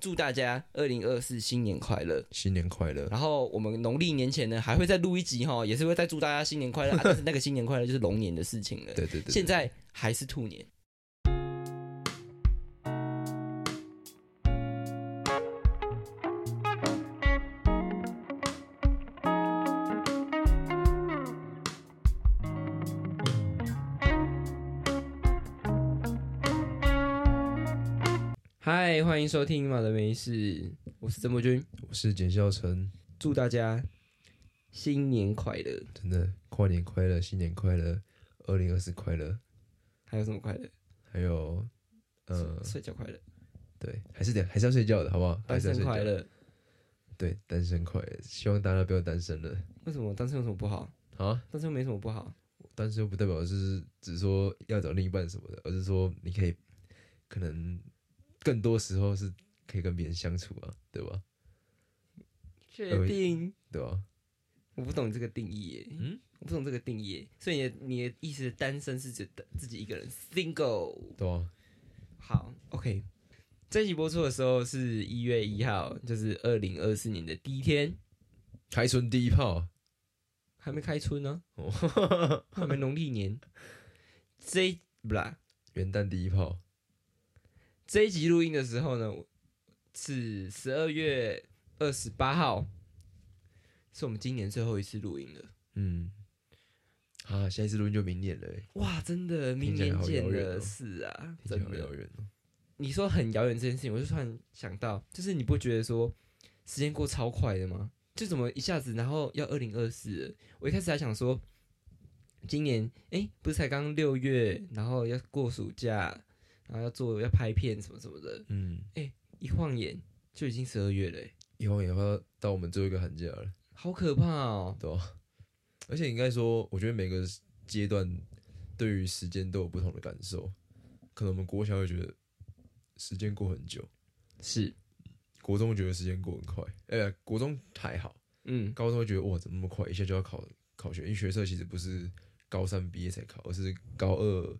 祝大家二零二四新年快乐。新年快乐！然后我们农历年前呢，还会再录一集哈，也是会再祝大家新年快乐。啊、但是那个新年快乐就是龙年的事情了。对对对，现在还是兔年。欢迎收听马的没事，我是曾博君，我是简孝成，祝大家新年快乐，真的跨年快乐，新年快乐，二零二四快乐，还有什么快乐？还有呃，睡觉快乐，对，还是得还是要睡觉的，好不好？单身快乐，对，单身快乐，希望大家不要单身了。为什么单身有什么不好？啊，单身没什么不好，单身又不代表是只说要找另一半什么的，而是说你可以可能。更多时候是可以跟别人相处啊，对吧？确定？对吧？我不懂这个定义耶，嗯，我不懂这个定义，所以你的你的意思，单身是指自己一个人，single，对啊。好，OK，这期播出的时候是一月一号，就是二零二四年的第一天，开春第一炮，还没开春呢，还没农历年，这不啦，元旦第一炮。这一集录音的时候呢，是十二月二十八号，是我们今年最后一次录音了。嗯，啊，下一次录音就明年了。哇，真的，明年见了，是啊，真的遥远哦。你说很遥远这件事情，我就突然想到，就是你不觉得说时间过超快的吗？就怎么一下子，然后要二零二四？我一开始还想说，今年哎，不是才刚六月，然后要过暑假。然后要做要拍片什么什么的，嗯，哎，一晃眼就已经十二月了，一晃眼要到我们最后一个寒假了，好可怕哦，对吧？而且应该说，我觉得每个阶段对于时间都有不同的感受。可能我们国小会觉得时间过很久，是。国中觉得时间过很快，哎，国中还好，嗯，高中会觉得哇，怎么那么快，一下就要考考学，因为学测其实不是高三毕业才考，而是高二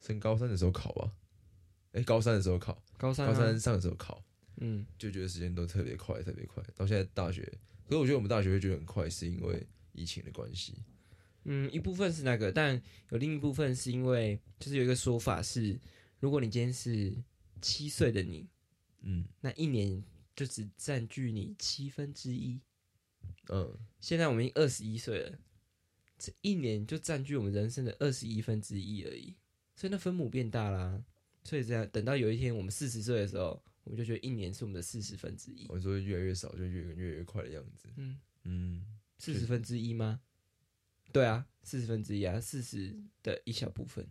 升高三的时候考吧。哎，高三的时候考，高三高三上的时候考，嗯，就觉得时间都特别快，特别快。到现在大学，可是我觉得我们大学会觉得很快，是因为疫情的关系。嗯，一部分是那个，但有另一部分是因为，就是有一个说法是，如果你今天是七岁的你，嗯，那一年就只占据你七分之一。嗯，现在我们已经二十一岁了，这一年就占据我们人生的二十一分之一而已，所以那分母变大啦。所以这样，等到有一天我们四十岁的时候，我们就觉得一年是我们的四十分之一。我说越来越少，就越越越快的样子。嗯嗯，四十分之一吗？对啊，四十分之一啊，四十的一小部分。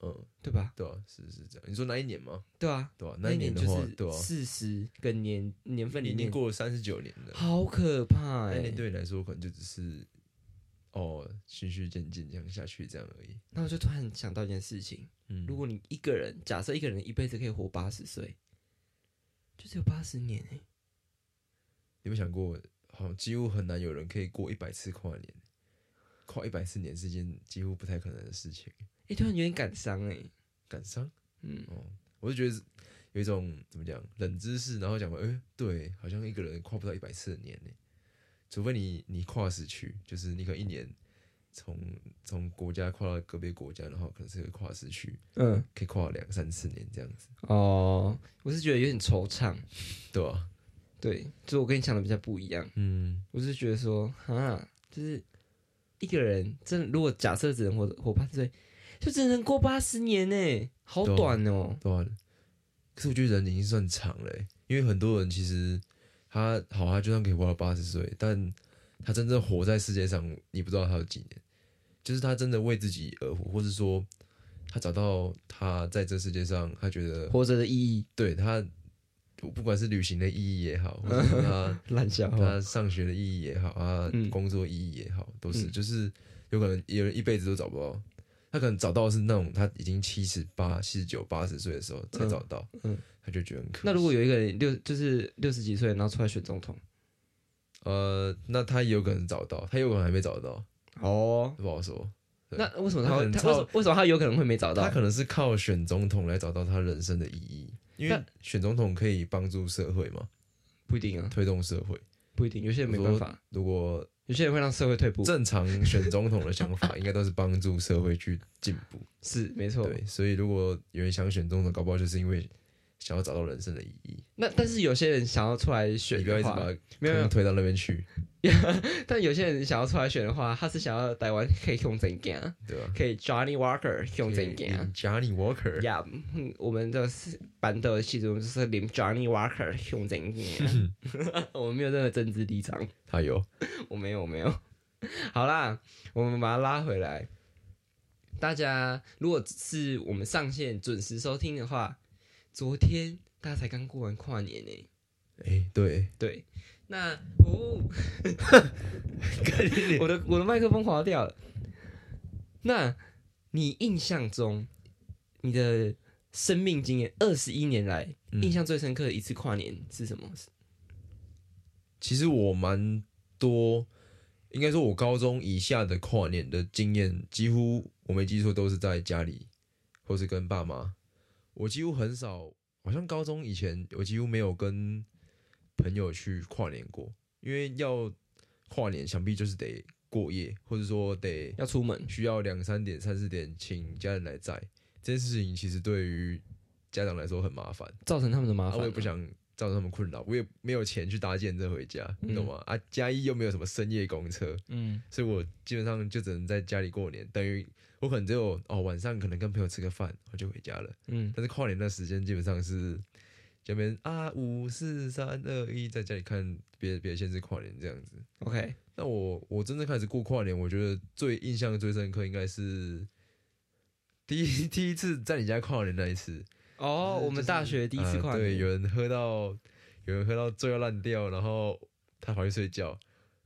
嗯，对吧？对啊，是是这样。你说哪一年吗？对啊，对啊，那一年的话，对啊，四十跟年年份里面过了三十九年了，好可怕哎！那年对你来说可能就只是。哦，循序渐进这样下去，这样而已。那我就突然想到一件事情，嗯，如果你一个人，假设一个人一辈子可以活八十岁，就只有八十年哎。有没有想过，好像几乎很难有人可以过一百次跨年，跨一百次年是件几乎不太可能的事情。哎，突然有点感伤哎，感伤？嗯，哦，我就觉得有一种怎么讲冷知识，然后讲说，哎，对，好像一个人跨不到一百次的年呢。除非你你跨时区，就是你可能一年从从国家跨到隔壁国家，然后可能是个跨时区，嗯，可以跨两三四年这样子。哦，我是觉得有点惆怅，对吧？对，就我跟你想的比较不一样。嗯，我是觉得说，啊，就是一个人真的，如果假设只能活活八十岁，就只能过八十年呢，好短哦。短。可是我觉得人已经算长了，因为很多人其实。他好，他就算可以活到八十岁，但他真正活在世界上，你不知道他有几年。就是他真的为自己而活，或是说他找到他在这世界上他觉得活着的意义。对他，不管是旅行的意义也好，或者他 烂笑他上学的意义也好啊，工作意义也好，都是就是有可能有人一辈子都找不到。他可能找到是那种他已经七十八、七十九、八十岁的时候才找到，嗯，他就觉得很可。那如果有一个人六就是六十几岁，然后出来选总统，呃，那他也有可能找到，他有可能还没找到哦，不好说。那为什么他会？他为什么为什么他有可能会没找到？他可能是靠选总统来找到他人生的意义。因为选总统可以帮助社会嘛，不一定啊，推动社会不一定，有些人没办法。如果有些人会让社会退步。正常选总统的想法，应该都是帮助社会去进步。是没错。对，所以如果有人想选总统，搞不好就是因为。想要找到人生的意义，那但是有些人想要出来选，你不要一直把没有推到那边去。但有些人想要出来选的话，他是想要台湾可以用怎样？对吧？可以 Johnny Walker 用怎样？Johnny Walker，呀，我们的班的系统就是连 Johnny Walker 用怎样？我们没有任何政治立场。他有，我没有，我没有。好啦，我们把它拉回来。大家如果是我们上线准时收听的话。昨天大家才刚过完跨年呢，哎，对对，那哦，我的我的麦克风滑掉了。那你印象中，你的生命经验二十一年来，印象最深刻的一次跨年是什么？其实我蛮多，应该说，我高中以下的跨年的经验，几乎我没记错，都是在家里，或是跟爸妈。我几乎很少，好像高中以前，我几乎没有跟朋友去跨年过，因为要跨年，想必就是得过夜，或者说得要出门，需要两三点、三四点请家人来载。这件事情其实对于家长来说很麻烦，造成他们的麻烦。我也不想造成他们困扰，我也没有钱去搭建车回家，你懂吗？啊，嘉义又没有什么深夜公车，嗯，所以我基本上就只能在家里过年，等于。我可能只有哦，晚上可能跟朋友吃个饭，我就回家了。嗯，但是跨年那时间基本上是这边啊，五四三二一，在家里看别别的县市跨年这样子。OK，那我我真正开始过跨年，我觉得最印象最深刻应该是第一第一次在你家跨年那一次。哦，我们大学第一次跨年，对，有人喝到有人喝到醉要烂掉，然后他跑去睡觉，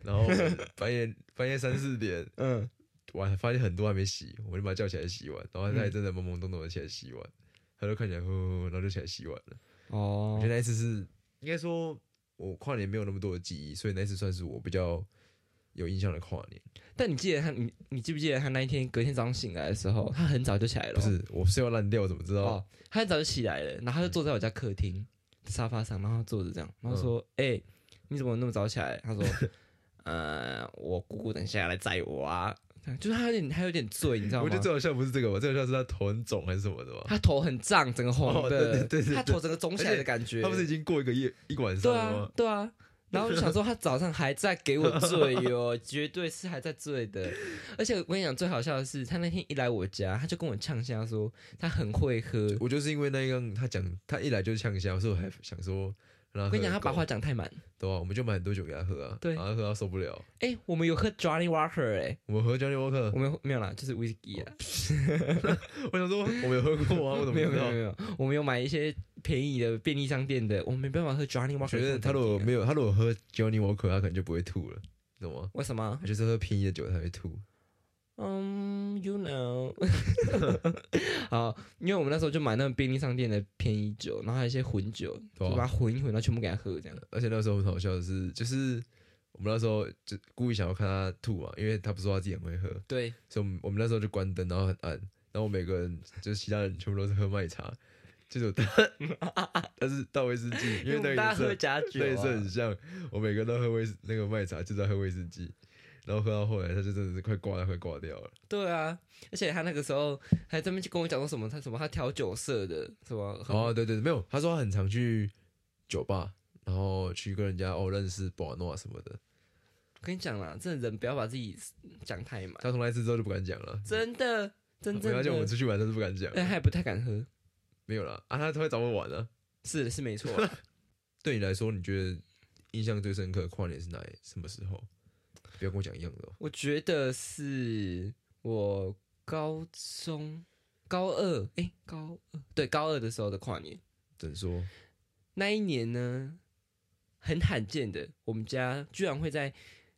然后 半夜半夜三四点，嗯。我还发现很多还没洗，我就把他叫起来洗碗，然后他也真的懵懵懂懂的起来洗碗，他就看起来呼呼，然后就起来洗碗了。哦，我觉得那一次是应该说我跨年没有那么多的记忆，所以那次算是我比较有印象的跨年。但你记得他，你你记不记得他那一天隔天早上醒来的时候，他很早就起来了？不是，我睡到烂掉，怎么知道？哦，他很早就起来了，然后他就坐在我家客厅沙发上，然后坐着这样，然后说：“哎，你怎么那么早起来？”他说：“ 呃，我姑姑等下来载我啊。”就是他有点，他有点醉，你知道吗？我觉得最好笑不是这个吧？最好笑是他头很肿还是什么的吧？他头很胀，整个红的，对对对，他头整个肿起来的感觉。他不是已经过一个夜一晚上了吗？对啊，然后就想说他早上还在给我醉哟，绝对是还在醉的。而且我跟你讲，最好笑的是，他那天一来我家，他就跟我呛下说他很会喝。我就是因为那个他讲，他一来就呛下，所以我还想说。我跟你讲，他把话讲太满，对啊，我们就买很多酒给他喝啊，对，然后喝到受不了。哎，我们有喝 Johnny Walker 哎，我们喝 Johnny Walker，我们没有啦，就是 Whisky 啊。我想说，我有喝过啊，我怎么没有没有没有？我们有买一些便宜的便利商店的，我没办法喝 Johnny Walker。觉得他如果没有，他如果喝 Johnny Walker，他可能就不会吐了，懂吗？为什么？他就是喝便宜的酒才会吐。嗯，you know，好，因为我们那时候就买那种便利商店的便宜酒，然后还有一些混酒，就把它混一混，然后全部给他喝这样。而且那时候很好笑的是，就是我们那时候就故意想要看他吐嘛，因为他不说他自己很会喝，对，所以我们我们那时候就关灯，然后很暗，然后每个人就是其他人全部都是喝麦茶，就是他，但是倒威士忌，因为那个喝假酒，对，是很像，我每个人都喝威那个麦茶，就在喝威士忌。然后喝到后来，他就真的是快挂了，快挂掉了。对啊，而且他那个时候还专门去跟我讲说什么，他什么他调酒色的，什么哦，对对对，没有，他说他很常去酒吧，然后去跟人家哦认识保诺什么的。我跟你讲啦，这人不要把自己讲太满。他从那次之后就不敢讲了，真的，真的。而且我们出去玩，他是不敢讲，但他也不太敢喝。没有了啊，他他会找我玩啊。是，是没错。对你来说，你觉得印象最深刻跨年是哪什么时候？不要跟我讲一样的。我觉得是我高中高二，哎，高二对高二的时候的跨年。怎说？那一年呢，很罕见的，我们家居然会在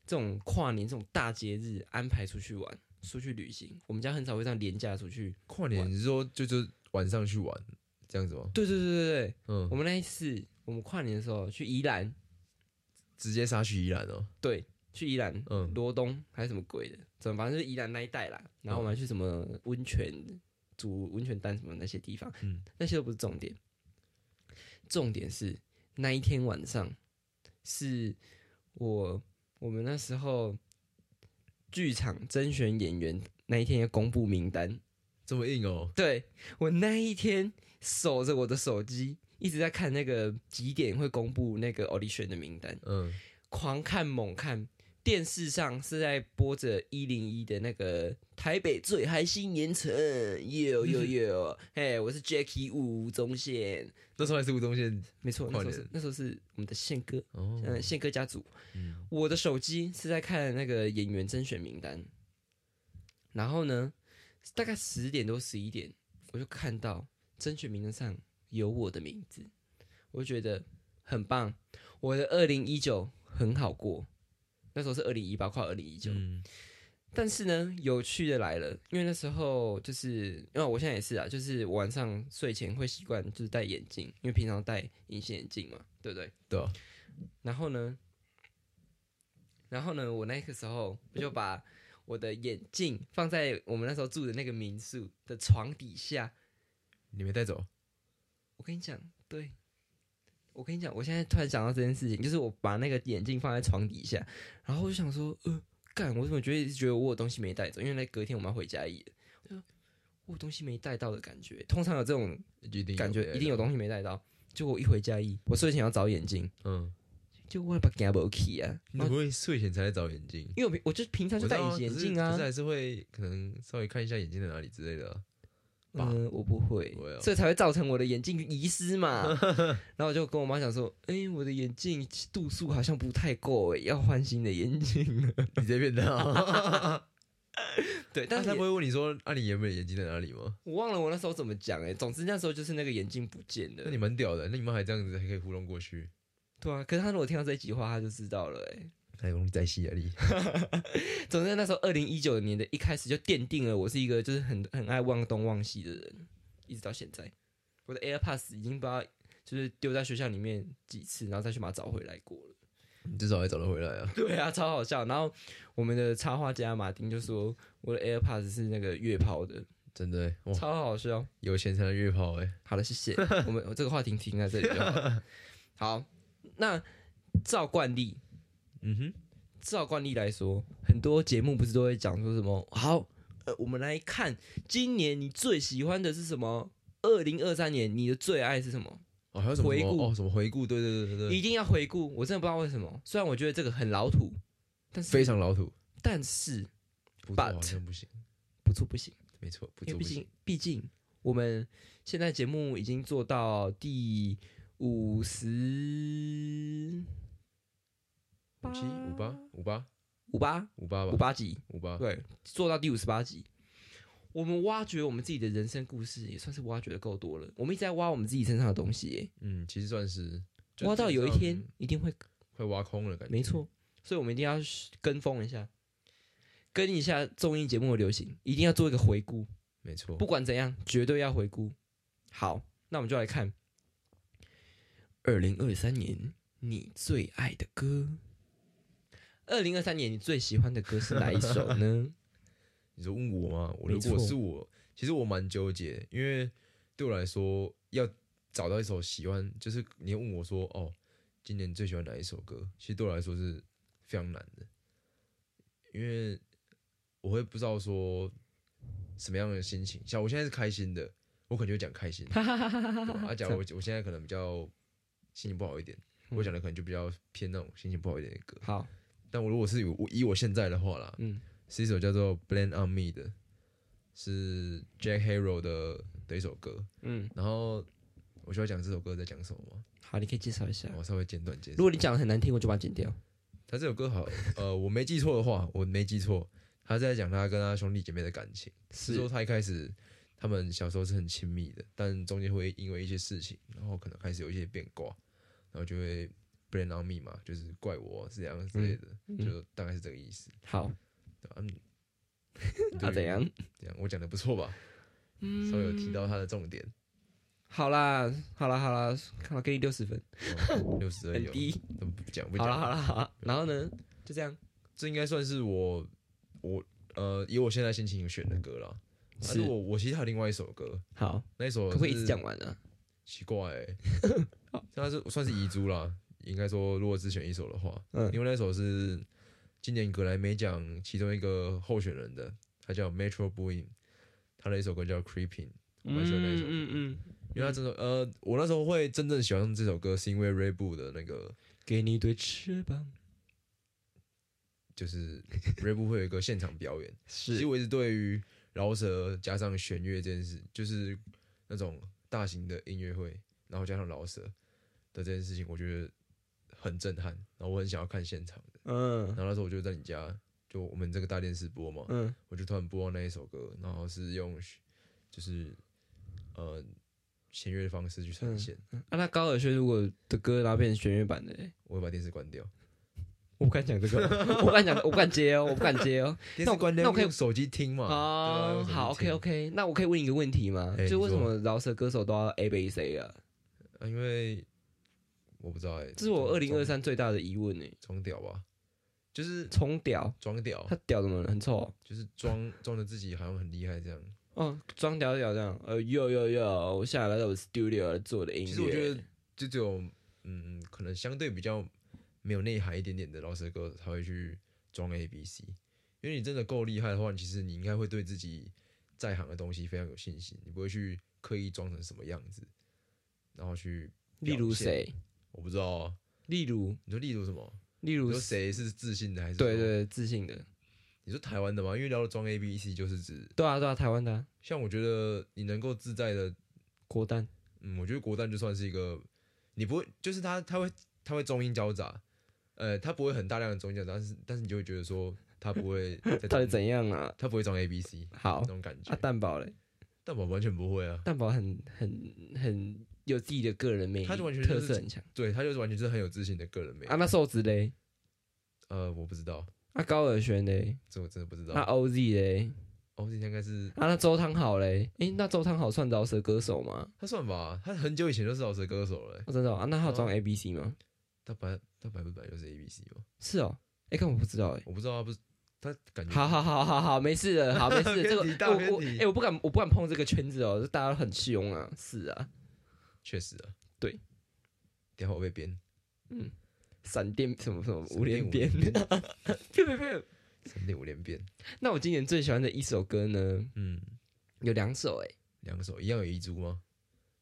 这种跨年这种大节日安排出去玩、出去旅行。我们家很少会这样廉价出去跨年。你是说就就晚上去玩这样子吗？对对对对对，嗯。我们那一次，我们跨年的时候去宜兰，直接杀去宜兰哦。对。去宜兰，嗯，罗东还是什么鬼的，怎么反正就是宜兰那一带啦。然后我们去什么温泉、煮温泉蛋什么那些地方，嗯，那些都不是重点。重点是那一天晚上是我我们那时候剧场甄选演员那一天要公布名单，这么硬哦。对我那一天守着我的手机，一直在看那个几点会公布那个 audition 的名单，嗯，狂看猛看。电视上是在播着一零一的那个台北最嗨新年城，有有有，嘿，我是 Jackie 吴宗宪，那时候还是吴宗宪，没错，那时候是那时候是我们的宪哥，嗯，宪哥家族。我的手机是在看那个演员甄选名单，然后呢，大概十点多十一点，我就看到甄选名单上有我的名字，我就觉得很棒，我的二零一九很好过。那时候是二零一八，跨二零一九。但是呢，有趣的来了，因为那时候就是因为我现在也是啊，就是晚上睡前会习惯就是戴眼镜，因为平常戴隐形眼镜嘛，对不对？对。然后呢，然后呢，我那个时候我就把我的眼镜放在我们那时候住的那个民宿的床底下。你没带走？我跟你讲，对。我跟你讲，我现在突然想到这件事情，就是我把那个眼镜放在床底下，然后我就想说，呃，干，我怎么觉得觉得我有东西没带走？因为那隔天我们要回家一，我东西没带到的感觉，通常有这种感觉，一定有东西没带到。就我一回家一，我睡前要找眼镜，嗯，就我把 gamble key 啊，你不会睡前才来找眼镜？因为我我就平常就戴隐形眼镜啊，可是还是会可能稍微看一下眼镜在哪里之类的。嗯，我不会，所以才会造成我的眼镜遗失嘛。然后我就跟我妈讲说：“哎，我的眼镜度数好像不太够，哎，要换新的眼镜了。”你这边的，对，但是他不会问你说：“啊，你原本眼镜在哪里吗？”我忘了我那时候怎么讲，哎，总之那时候就是那个眼镜不见了。那你蛮屌的，那你们还这样子还可以糊弄过去？对啊，可是他如果听到这一句话，他就知道了，哎。太容易在戏啊！你，总之那时候二零一九年的一开始就奠定了我是一个就是很很爱忘东忘西的人，一直到现在，我的 AirPods 已经不知道就是丢在学校里面几次，然后再去把它找回来过了。你至少还找得回来啊？对啊，超好笑。然后我们的插画家马丁就说我的 AirPods 是那个月抛的，真的超好笑，有钱才能月抛哎。好了，谢谢。我们这个话题停在这里就好。好，那照惯例。嗯哼，照惯例来说，很多节目不是都会讲说什么？好，呃，我们来看今年你最喜欢的是什么？二零二三年你的最爱是什么？哦，还有什么回顾？哦，什么回顾？对对对对对，一定要回顾。我真的不知道为什么，虽然我觉得这个很老土，但是非常老土，但是不错好像不行，不错不行，没错，因为毕竟毕竟我们现在节目已经做到第五十。五八五八五八五八吧，五八集五八对，做到第五十八集，我们挖掘我们自己的人生故事，也算是挖掘的够多了。我们一直在挖我们自己身上的东西，嗯，其实算是挖到有一天一定会会挖空了，感觉没错。所以我们一定要跟风一下，跟一下综艺节目的流行，一定要做一个回顾，没错。不管怎样，绝对要回顾。好，那我们就来看二零二三年你最爱的歌。二零二三年你最喜欢的歌是哪一首呢？你说问我吗？我如果是我，其实我蛮纠结，因为对我来说，要找到一首喜欢，就是你问我说，哦，今年最喜欢哪一首歌？其实对我来说是非常难的，因为我会不知道说什么样的心情。像我现在是开心的，我可能就讲开心。啊，假如我我现在可能比较心情不好一点，我讲的可能就比较偏那种心情不好一点的歌。好。但我如果是我以我现在的话啦，嗯，是一首叫做《Blame on Me》的，是 Jack Harrow 的的一首歌，嗯，然后我需要讲这首歌在讲什么吗？好，你可以介绍一下。我稍微简短介绍。如果你讲的很难听，我就把它剪掉。他这首歌好，呃，我没记错的话，我没记错，他在讲他跟他兄弟姐妹的感情，是说他一开始他们小时候是很亲密的，但中间会因为一些事情，然后可能开始有一些变卦，然后就会。Blame on me 嘛，就是怪我是这样之类的，就大概是这个意思。好，嗯，他怎样？怎样我讲的不错吧？嗯稍微有提到他的重点。好啦，好啦，好啦，看我，给你六十分，六十 很低，怎么不讲？好了，好啦，好啦。然后呢？就这样，这应该算是我我呃以我现在心情选的歌了。是我我其实还有另外一首歌。好，那一首可不可以一直讲完呢？奇怪，那是算是遗珠啦。应该说，如果只选一首的话，嗯，因为那首是今年格莱美奖其中一个候选人的，他叫 Metro Boomin，他的一首歌叫 Creeping，我蛮喜欢那一首，嗯嗯，因为他真的，呃，我那时候会真正喜欢这首歌，是因为 Ray b o 的那个，给你对翅膀，就是 Ray b o 会有一个现场表演，是，其实我一直对于饶舌加上弦乐这件事，就是那种大型的音乐会，然后加上饶舌的这件事情，我觉得。很震撼，然后我很想要看现场的，嗯，然后那时候我就在你家，就我们这个大电视播嘛，嗯，我就突然播那一首歌，然后是用就是呃弦乐的方式去呈现。啊，那高尔轩如果的歌然后变成弦乐版的，我会把电视关掉。我不敢讲这个，我不敢讲，我不敢接哦，我不敢接哦。那我关掉，那我可以用手机听嘛？哦，好，OK OK，那我可以问一个问题吗？就为什么饶舌歌手都要 A B C 啊？因为。我不知道哎，这是我二零二三最大的疑问哎。装屌吧，就是装屌，装屌。他屌怎么了？很臭？就是装装的自己好像很厉害这样。哦，装屌屌这样。呃，有有有，我下来到我 studio 做的音乐。其实我觉得，就只有嗯，可能相对比较没有内涵一点点的老师歌才会去装 A B C。因为你真的够厉害的话，其实你应该会对自己在行的东西非常有信心，你不会去刻意装成什么样子，然后去。例如谁？我不知道啊，例如你说例如什么？例如谁是自信的还是？对对，自信的。你说台湾的吗？因为聊到装 A B C 就是指对啊对啊，台湾的。像我觉得你能够自在的国蛋，嗯，我觉得国蛋就算是一个，你不会就是他他会他会中英交杂，呃，他不会很大量的中英交杂，但是但是你就会觉得说他不会 到底怎样啊？他不会装 A B C，好那种感觉。啊，蛋堡嘞？蛋堡完全不会啊，蛋堡很很很。有自己的个人魅力，他就完全特色很强。对他就是完全是很有自信的个人魅力。啊，那瘦子嘞？呃，我不知道。那高尔宣嘞？这我真的不知道。那 OZ 嘞？OZ 应该是啊。那周汤好嘞？诶，那周汤好算饶舌歌手吗？他算吧，他很久以前就是饶舌歌手了。我真的啊？那他有装 ABC 吗？他百他百分百就是 ABC 吗？是哦。哎，看我不知道哎，我不知道他不是他感觉。好好好好好，没事的，好没事。这个我我哎，我不敢我不敢碰这个圈子哦，大家很凶啊。是啊，确实啊。对，电话被编，嗯，闪电什么什么五连鞭，呸呸呸，闪电五连鞭。那我今年最喜欢的一首歌呢？嗯，有两首哎，两首一样有遗珠吗？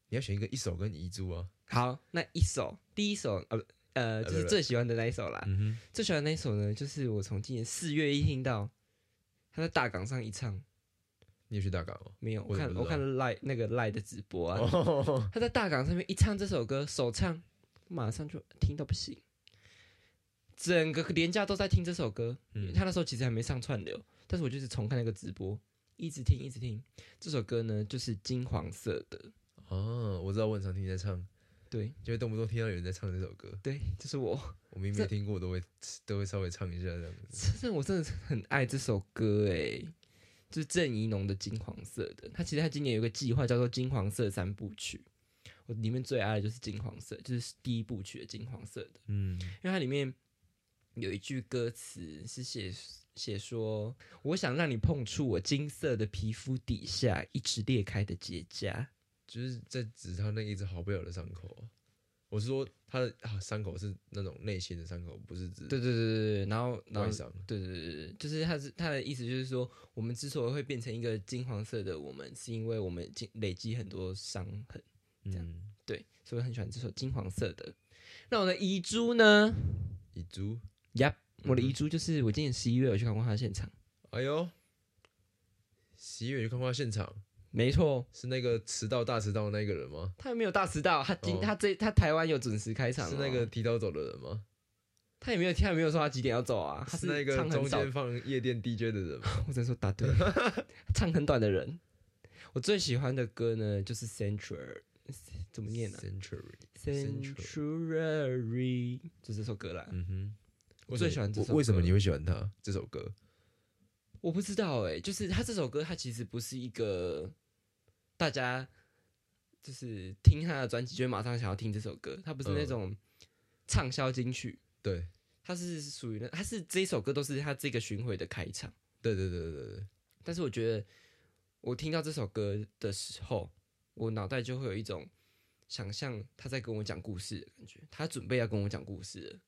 你要选一个一首跟遗珠啊。好，那一首第一首呃呃就是最喜欢的那一首啦。嗯哼，最喜欢那一首呢，就是我从今年四月一听到他在大港上一唱。你有去大港吗？没有，我看我看赖那个赖的直播啊，他在大港上面一唱这首歌，首唱，马上就听到不行，整个连假都在听这首歌。嗯，他那时候其实还没上串流，但是我就是重看那个直播，一直听一直听。这首歌呢，就是金黄色的。哦，我知道，我很常听在唱，对，就会动不动听到有人在唱这首歌。对，就是我，我明明没听过，都会都会稍微唱一下这样子。真的，我真的很爱这首歌哎。就是郑怡农的金黄色的，他其实他今年有个计划叫做金黄色三部曲，我里面最爱的就是金黄色，就是第一部曲的金黄色的，嗯，因为它里面有一句歌词是写写说，我想让你碰触我金色的皮肤底下一直裂开的结痂，就是在指他那一直好不了的伤口。我是说，他的伤口是那种内心的伤口，不是指对对对对对，然后然后对对对对，就是他是他的意思，就是说，我们之所以会变成一个金黄色的我们，是因为我们经累积很多伤痕，这样对，所以很喜欢这首金黄色的。那我的遗珠呢？遗珠呀，我的遗珠就是我今年十一月有去看过他的现场。哎呦，十一月去看过他现场。没错，是那个迟到大迟到的那个人吗？他有没有大迟到，他今他这他台湾有准时开场。是那个提早走的人吗？他也没有，他也没有说他几点要走啊。他是那个中间放夜店 DJ 的人吗？我只能说答对，唱很短的人。我最喜欢的歌呢，就是 Century，怎么念呢？Century，Century，就这首歌啦。嗯哼，我最喜欢这首。为什么你会喜欢他这首歌？我不知道哎，就是他这首歌，他其实不是一个大家就是听他的专辑就会马上想要听这首歌，他不是那种畅销金曲。对，他是属于那，他是这一首歌都是他这个巡回的开场。对对对对对。但是我觉得，我听到这首歌的时候，我脑袋就会有一种想象他在跟我讲故事的感觉，他准备要跟我讲故事了。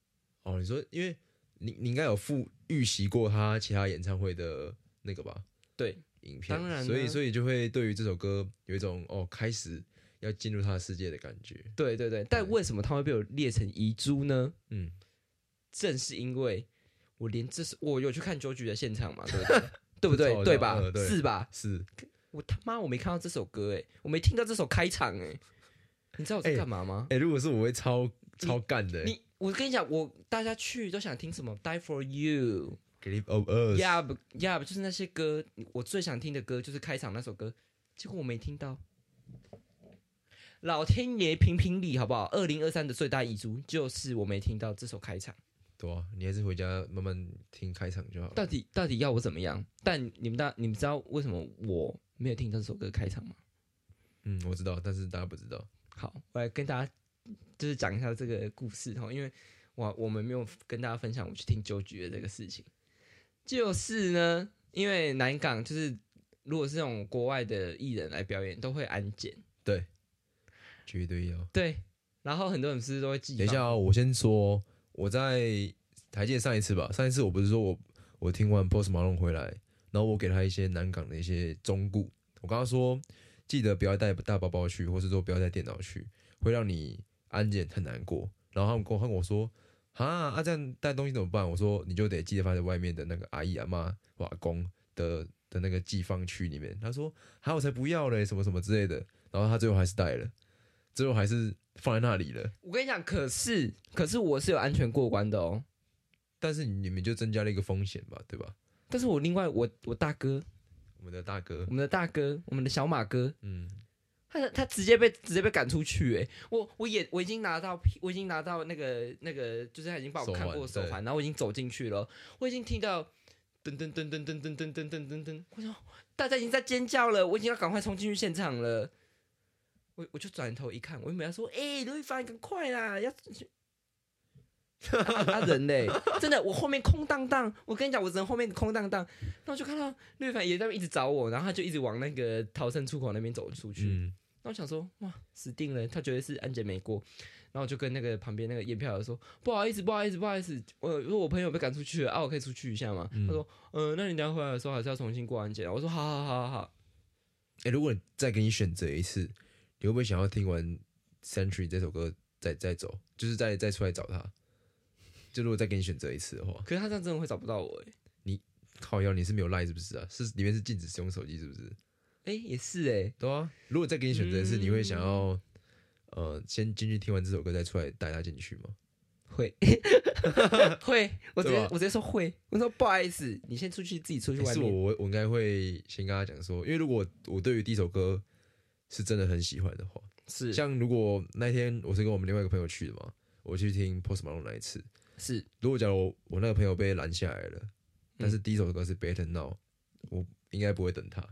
哦，你说，因为你你应该有复预习过他其他演唱会的那个吧？对，影片，当然，所以所以就会对于这首歌有一种哦，开始要进入他的世界的感觉。对对对，但为什么他会被我列成遗珠呢？嗯，正是因为我连这是我有去看周局的现场嘛，对不对？对不对？对吧？是吧？是。我他妈我没看到这首歌哎，我没听到这首开场哎，你知道我在干嘛吗？哎，如果是我会超超干的。你我跟你讲，我大家去都想听什么？Die for you，Give of us，Yeah，Yeah，就是那些歌，我最想听的歌就是开场那首歌，结果我没听到。老天爷评评理好不好？二零二三的最大遗珠就是我没听到这首开场。对啊，你还是回家慢慢听开场就好。到底到底要我怎么样？但你们大你们知道为什么我？没有听这首歌开场吗？嗯，我知道，但是大家不知道。好，我来跟大家就是讲一下这个故事哈，因为我我们没有跟大家分享我去听九局的这个事情。就是呢，因为南港就是如果是那种国外的艺人来表演，都会安检。对，绝对要。对，然后很多人是不是都会记。等一下，我先说，我在台阶上一次吧，上一次我不是说我我听完 Post Malone 回来。然后我给他一些南港的一些忠告，我刚刚说记得不要带大包包去，或是说不要带电脑去，会让你安检很难过。然后他们跟我跟我说，啊啊这样带东西怎么办？我说你就得记得放在外面的那个阿姨阿妈瓦工的的那个寄放区里面。他说，还我才不要嘞，什么什么之类的。然后他最后还是带了，最后还是放在那里了。我跟你讲，可是可是我是有安全过关的哦，但是你们就增加了一个风险吧，对吧？但是我另外我我大哥，我们的大哥，我们的大哥，我们的小马哥，嗯，他他直接被直接被赶出去，哎，我我也我已经拿到我已经拿到那个那个，就是他已经帮我看过手环，然后我已经走进去了，我已经听到噔噔噔噔噔噔噔噔噔噔噔，我说大家已经在尖叫了，我已经要赶快冲进去现场了，我我就转头一看，我本来说，哎，刘亦凡，赶快啦，要。他人嘞，真的，我后面空荡荡。我跟你讲，我人后面空荡荡。然后就看到绿凡也在一直找我，然后他就一直往那个逃生出口那边走出去。那我想说，哇，死定了！他觉得是安检没过。然后我就跟那个旁边那个验票的说：“不好意思，不好意思，不好意思，我说我朋友被赶出去了啊，我可以出去一下吗？”他说：“嗯，那你等下回来的时候还是要重新过安检。”我说：“好好好好好。”哎，如果再给你选择一次，你会不会想要听完《Century》这首歌再再走，就是再再出来找他？就如果再给你选择一次的话，可是他这样真的会找不到我哎！你靠腰，你是没有赖是不是啊？是里面是禁止使用手机是不是？哎，也是哎，对啊。如果再给你选择一次，你会想要呃先进去听完这首歌再出来带他进去吗？会，会，我直接我直接说会。我说不好意思，你先出去自己出去外面。是我我我应该会先跟他讲说，因为如果我对于第一首歌是真的很喜欢的话，是像如果那天我是跟我们另外一个朋友去的嘛，我去听 Post Malone 那一次。是，如果假如我那个朋友被拦下来了，但是第一首歌是 Better Now，我应该不会等他，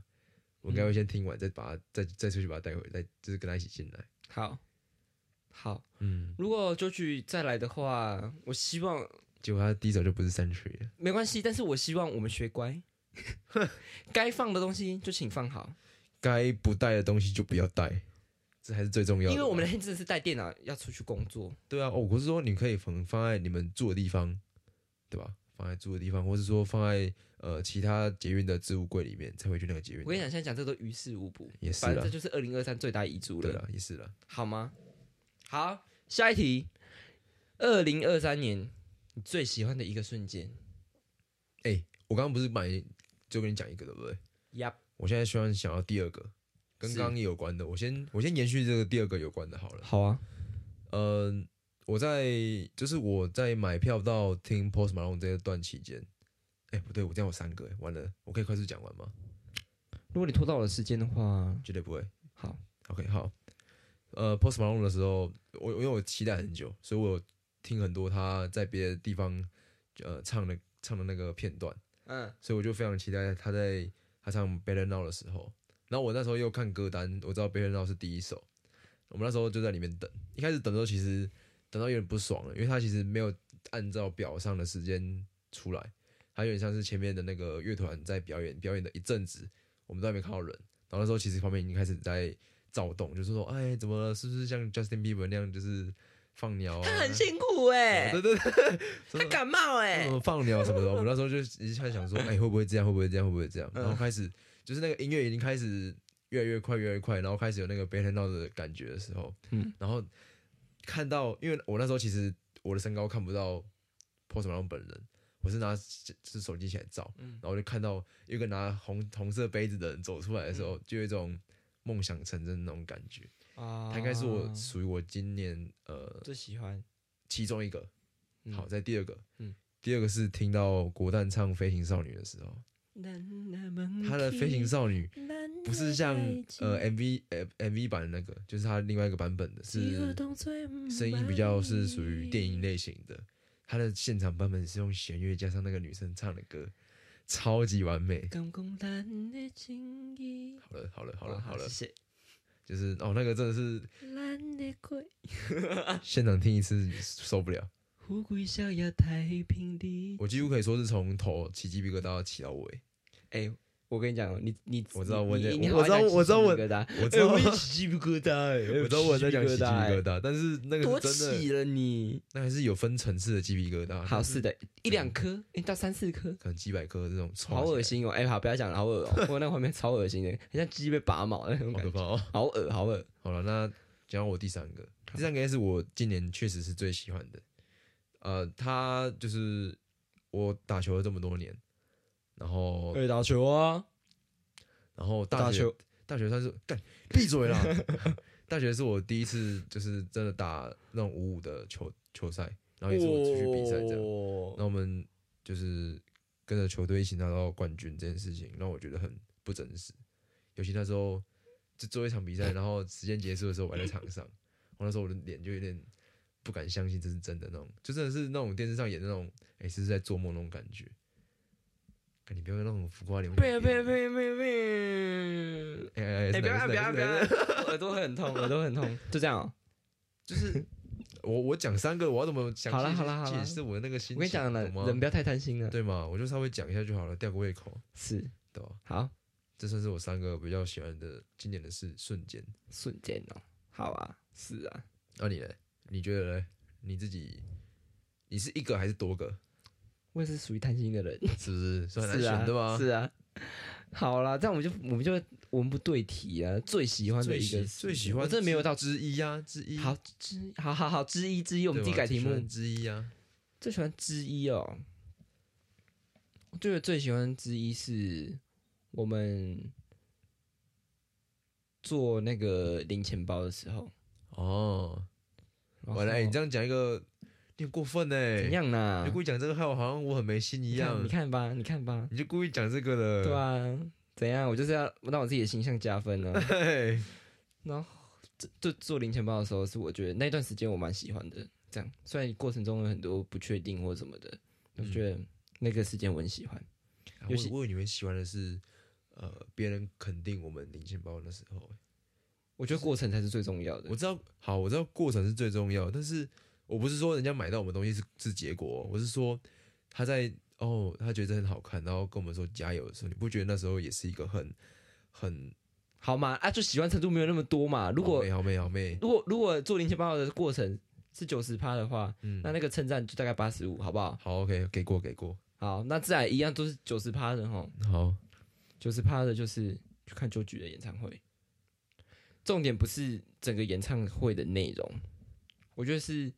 我应该会先听完，再把他再再出去把他带回，再就是跟他一起进来。好，好，嗯，如果 George 再来的话，我希望，结果他第一首就不是三曲了，没关系，但是我希望我们学乖，该放的东西就请放好，该不带的东西就不要带。这还是最重要的，因为我们的天真的是带电脑要出去工作。对啊，哦，我是说你可以放放在你们住的地方，对吧？放在住的地方，或是说放在呃其他捷运的置物柜里面，才会去那个捷运。我跟你讲，现在讲这都于事无补，也是了，这就是二零二三最大遗珠了。对了，也是了，好吗？好，下一题，二零二三年你最喜欢的一个瞬间。哎，我刚刚不是买就跟你讲一个，对不对？Yep，我现在希望想要第二个。跟刚刚有关的，我先我先延续这个第二个有关的，好了。好啊，嗯，我在就是我在买票到听 Post Malone 这段期间，哎，不对，我这样有三个，完了，我可以快速讲完吗？如果你拖到我的时间的话，绝对不会。好，OK，好。呃，Post Malone 的时候，我因为我期待很久，所以我听很多他在别的地方呃唱的唱的那个片段，嗯，所以我就非常期待他在他唱 Better Now 的时候。然后我那时候又看歌单，我知道《Better Now》是第一首，我们那时候就在里面等。一开始等的时候，其实等到有点不爽了，因为他其实没有按照表上的时间出来，他有点像是前面的那个乐团在表演，表演的一阵子，我们都还没看到人。然后那时候其实旁边已经开始在躁动，就是说，哎，怎么了？是不是像 Justin Bieber 那样，就是放鸟啊？他很辛苦哎，对对对，他感冒哎，放鸟什么的。我们那时候就一直在想说，哎，会不会这样？会不会这样？会不会这样？然后开始就是那个音乐已经开始越来越快，越来越快，然后开始有那个 b a t t n 的感觉的时候，嗯，然后看到，因为我那时候其实我的身高看不到 Post Malone 本人。我是拿是手机起来照，然后就看到一个拿红红色杯子的人走出来的时候，就有一种梦想成真的那种感觉。啊！他应该是我属于我今年呃最喜欢。其中一个。好，在第二个，嗯，第二个是听到国蛋唱《飞行少女》的时候，他的《飞行少女》不是像呃 MV MV 版的那个，就是他另外一个版本的，是声音比较是属于电影类型的。他的现场版本是用弦乐加上那个女生唱的歌，超级完美。好了好了好了好了，谢谢。就是哦，那个真的是，现场听一次受不了。我几乎可以说是从头起鸡皮疙瘩起到尾。哎。我跟你讲，你你我知道我你，我知道我知道我，我知道我起鸡皮疙瘩，我知道我在讲起鸡皮疙瘩，但是那个多起了你，那还是有分层次的鸡皮疙瘩。好是的，一两颗，哎，到三四颗，可能几百颗这种，好恶心哦！哎，好，不要讲，好恶哦，我那画面超恶心的，很像鸡被拔毛那种感觉，好恶，好恶。好了，那讲我第三个，第三个是我今年确实是最喜欢的，呃，他就是我打球了这么多年。然后可以打球啊，然后大学大学算是干闭嘴啦！大学是我第一次就是真的打那种五五的球球赛，然后也是我继续比赛这样。那我们就是跟着球队一起拿到冠军这件事情，让我觉得很不真实。尤其那时候就做一场比赛，然后时间结束的时候我还在场上，我那时候我的脸就有点不敢相信这是真的那种，就真的是那种电视上演的那种，哎，是在做梦那种感觉。你不要那种浮夸脸，别别别别别！哎哎，不要不要不要！耳朵很痛，耳朵很痛，就这样。就是我我讲三个，我要怎么好了好了好了，解释我的那个心情？我跟你讲了，人不要太贪心了，对吗？我就稍微讲一下就好了，吊个胃口。是，对吧？好，这算是我三个比较喜欢的经典的事瞬间。瞬间哦，好啊，是啊。那你呢？你觉得呢？你自己，你是一个还是多个？我也是属于贪心的人，是不是？算难选对吧？是啊。好啦，这样我们就我们就我们不对题啊。最喜欢的一个，最喜欢，这没有到之一啊，之一。好之，好好好，之一之一，我们自己改题目。之一啊，最喜欢之一哦。我觉得最喜欢之一是我们做那个零钱包的时候哦。完了，你这样讲一个。你过分呢？怎样呢？你故意讲这个，害我好像我很没心一样。你看吧，你看吧，你就故意讲这个的。对啊，怎样？我就是要让我自己的形象加分 呢。然后，做做零钱包的时候，是我觉得那段时间我蛮喜欢的。这样，虽然过程中有很多不确定或什么的，我觉得那个时间我很喜欢。我我以为你们喜欢的是，呃，别人肯定我们零钱包的时候。我觉得过程才是最重要的。我知道，好，我知道过程是最重要，但是。我不是说人家买到我们东西是是结果，我是说他在哦，他觉得很好看，然后跟我们说加油的时候，你不觉得那时候也是一个很很好吗？啊，就喜欢程度没有那么多嘛。如果好妹好妹，如果如果做零钱包的过程是九十趴的话，嗯，那那个称赞就大概八十五，好不好？好，OK，给过给过。好，那自然一样都是九十趴的哈。好，九十趴的就是去看周局的演唱会，重点不是整个演唱会的内容，我觉得是。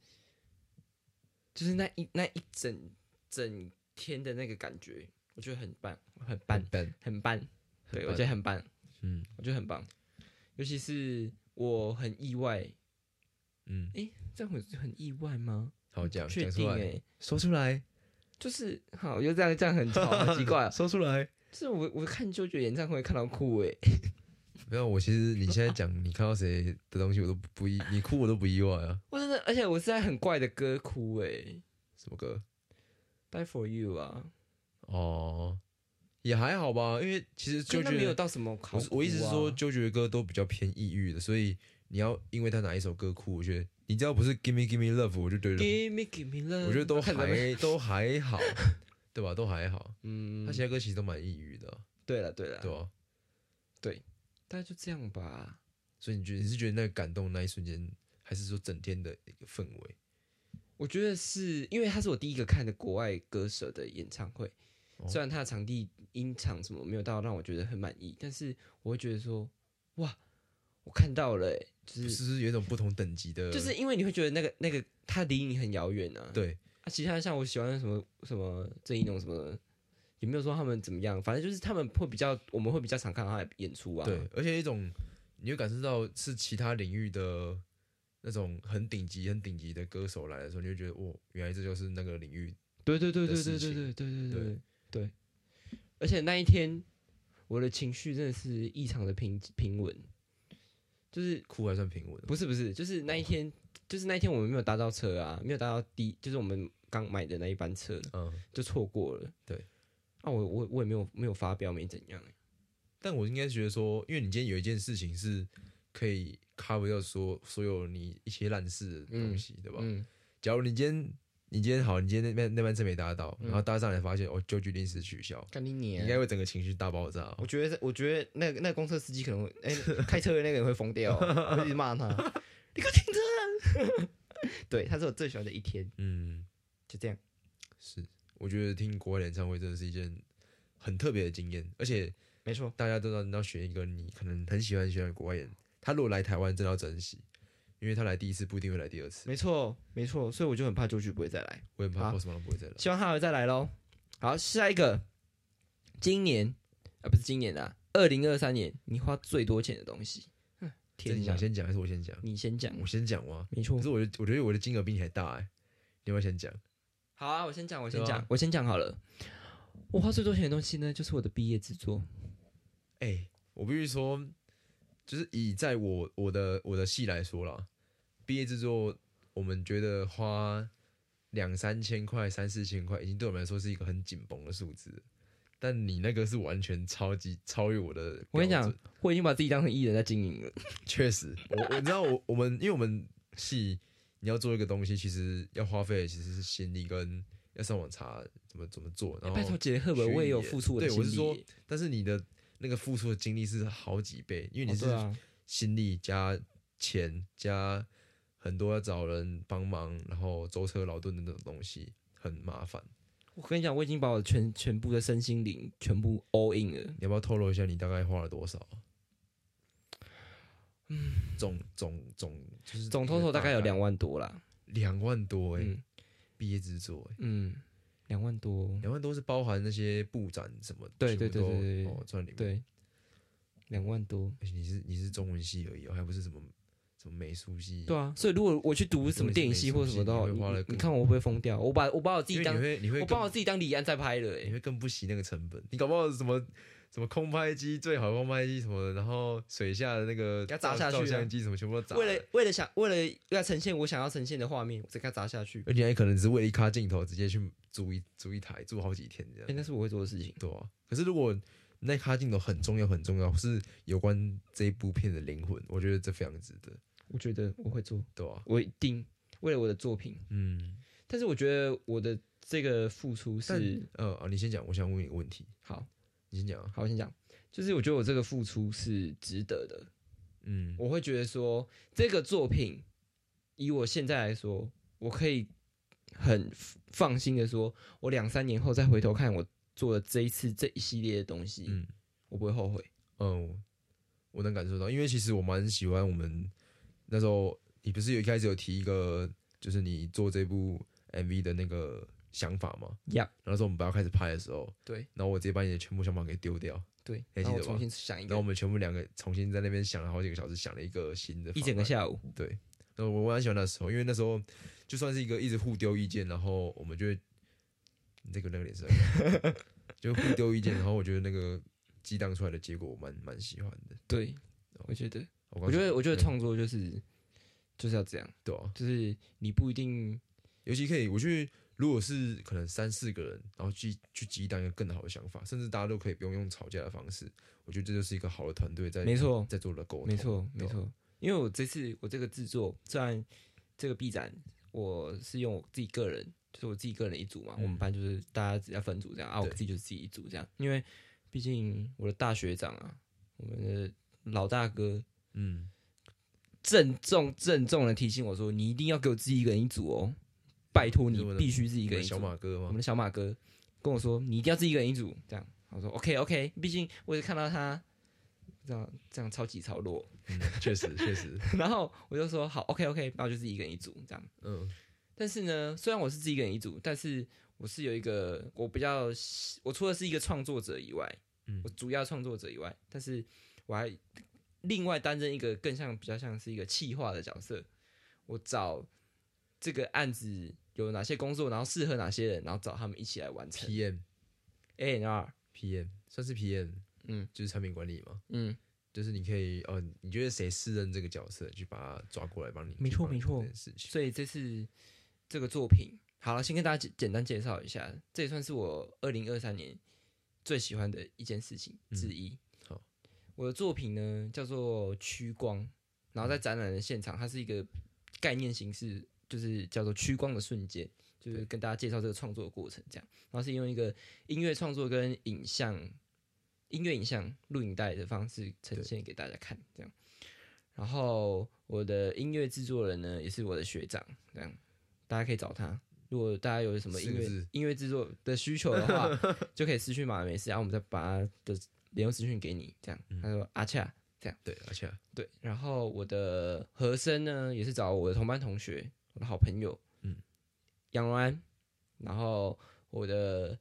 就是那一那一整整天的那个感觉，我觉得很棒，很棒，很棒，对我觉得很棒，嗯，我觉得很棒，尤其是我很意外，嗯，哎，这样会很意外吗？好讲，确定哎，说出来，就是好，又这样这样很好，很奇怪，说出来，是我我看就觉得演唱会看到哭哎，没有，我其实你现在讲你看到谁的东西我都不意，你哭我都不意外啊。我真的，而且我是在很怪的歌哭哎。什么歌？Die for you 啊。哦，也还好吧，因为其实就觉得没有到什么。我我意思是说，纠结的歌都比较偏抑郁的，所以你要因为他哪一首歌哭，我觉得你只要不是 Give me Give me love，我就觉得 Give me Give me love，我觉得都还 都还好，对吧？都还好。嗯，他其他歌其实都蛮抑郁的。对了对了，对啊，对，大概就这样吧。所以你觉得你是觉得那个感动那一瞬间，还是说整天的一个氛围？我觉得是因为他是我第一个看的国外歌手的演唱会，虽然他的场地音场什么没有到让我觉得很满意，但是我会觉得说，哇，我看到了，就是是有一种不同等级的，就是因为你会觉得那个那个他离你很遥远啊。对啊，其他像我喜欢什么什么郑一农什么，也没有说他们怎么样，反正就是他们会比较，我们会比较常看到他的演出啊。对，而且一种你会感受到是其他领域的。那种很顶级、很顶级的歌手来的时候，你就觉得，哦，原来这就是那个领域。对对对对对对对对对对对。而且那一天，我的情绪真的是异常的平平稳，就是哭还算平稳。不是不是，就是那一天，就是那一天我们没有搭到车啊，没有搭到第，就是我们刚买的那一班车，嗯，就错过了。对。啊，我我我也没有没有发飙，没怎样。但我应该觉得说，因为你今天有一件事情是。可以 cover 掉所所有你一些烂事的东西，对吧？嗯。假如你今天你今天好，你今天那边那班车没搭到，然后搭上来发现哦，就决临时取消，你你应该会整个情绪大爆炸。我觉得，我觉得那个那个公车司机可能会，哎，开车的那个人会疯掉，会一直骂他，你给我停车！对，他是我最喜欢的一天。嗯，就这样。是，我觉得听国外演唱会真的是一件很特别的经验，而且没错，大家都知道你要选一个你可能很喜欢喜欢国外人。他如果来台湾，真的要珍惜，因为他来第一次不一定会来第二次。没错，没错，所以我就很怕周旭不会再来，我很怕什么都不会再来。希望他会再来喽。好，下一个，今年啊，不是今年啊，二零二三年，你花最多钱的东西。天，想先讲还是我先讲？你先讲，我先讲哇？没错。可是我，我觉得我的金额比你还大哎，你要不要先讲？好啊，我先讲，我先讲，我先讲好了。我花最多钱的东西呢，就是我的毕业制作。哎，我必须说。就是以在我我的我的戏来说啦，毕业制作我们觉得花两三千块、三四千块，已经对我们来说是一个很紧绷的数字。但你那个是完全超级超越我的。我跟你讲，我已经把自己当成艺人在经营了。确实，我我知道我我们因为我们戏你要做一个东西，其实要花费其实是心力跟要上网查怎么怎么做。然后拜托杰赫本，我也有付出的对，我是说，但是你的。那个付出的精力是好几倍，因为你是心力加钱加很多要找人帮忙，然后舟车劳顿的那种东西很麻烦。我跟你讲，我已经把我全全部的身心灵全部 all in 了。你要不要透露一下你大概花了多少？嗯，总总总就是总 total 大概有两万多啦，两万多哎，毕业制作哎，嗯。两万多，两万多是包含那些布展什么？对对对对对，哦，里面。对，两万多。你是你是中文系而已，还不是什么什么美术系。对啊，所以如果我去读什么电影系或什么的话，你看我会不会疯掉？我把我把我自己当，你会你会我把我自己当李安在拍了，你会更不惜那个成本。你搞不好什么？什么空拍机最好空拍机什么的，然后水下的那个给它砸下去，照相机什么全部都砸。为了为了想为了要呈现我想要呈现的画面，我再给它砸下去。而且还可能只是为了一卡镜头，直接去租一租一台，租好几天这样。那是我会做的事情。对啊，可是如果那卡镜头很重要很重要，是有关这一部片的灵魂，我觉得这非常值得。我觉得我会做，对啊，我一定为了我的作品。嗯，但是我觉得我的这个付出是……呃啊，你先讲，我想问一个问题。好，你先讲。好，我先讲。就是我觉得我这个付出是值得的，嗯，我会觉得说这个作品，以我现在来说，我可以很放心的说，我两三年后再回头看我做的这一次这一系列的东西，嗯，我不会后悔。嗯，我能感受到，因为其实我蛮喜欢我们那时候，你不是有一开始有提一个，就是你做这部 MV 的那个想法吗？呀，然后说我们不要开始拍的时候，对，然后我直接把你的全部想法给丢掉。对，然后重新想一个，然后我们全部两个重新在那边想了好几个小时，想了一个新的，一整个下午。对，那我我很喜欢那时候，因为那时候就算是一个一直互丢意见，然后我们就会这个那个脸色，就互丢意见，然后我觉得那个激荡出来的结果，我蛮蛮喜欢的。对，我觉得，我觉得，我觉得创作就是就是要这样，对啊，就是你不一定，尤其可以，我觉得。如果是可能三四个人，然后去去激荡一个更好的想法，甚至大家都可以不用用吵架的方式，我觉得这就是一个好的团队在没错在做的沟通。没错没错，因为我这次我这个制作，虽然这个 B 展我是用我自己个人，就是我自己个人一组嘛，我们班就是大家只要分组这样啊，我自己就是自己一组这样，因为毕竟我的大学长啊，我们的老大哥，嗯，郑重郑重的提醒我说：“你一定要给我自己一个人一组哦，拜托你必须自己一个人。”小马哥吗？我们的小马哥跟我说：“你一定要自己一个人一组。”这样，我说：“OK OK。”毕竟我也看到他这样这样超级超弱，嗯，确实 确实。然后我就说：“好 OK OK。”那我就自己一个人一组这样。嗯。但是呢，虽然我是自己一个人一组，但是我是有一个我比较，我除了是一个创作者以外，嗯，我主要创作者以外，但是我还另外担任一个更像比较像是一个企划的角色。我找这个案子有哪些工作，然后适合哪些人，然后找他们一起来完成。P.M.A. N. R. P.M. 算是 P.M. 嗯，就是产品管理嘛。嗯，就是你可以哦，你觉得谁适任这个角色，去把他抓过来帮你。没错，没错。所以这是。这个作品好了，先跟大家简简单介绍一下，这也算是我二零二三年最喜欢的一件事情之一。好，我的作品呢叫做趋光，然后在展览的现场，它是一个概念形式，就是叫做趋光的瞬间，就是跟大家介绍这个创作的过程，这样。然后是用一个音乐创作跟影像、音乐影像录影带的方式呈现给大家看，这样。然后我的音乐制作人呢，也是我的学长，这样。大家可以找他，如果大家有什么音乐音乐制作的需求的话，就可以私讯马美事，然后我们再把他的联络资讯给你。这样，他说阿恰，这样对阿恰对。然后我的和声呢，也是找我的同班同学，我的好朋友，嗯，杨荣安。然后我的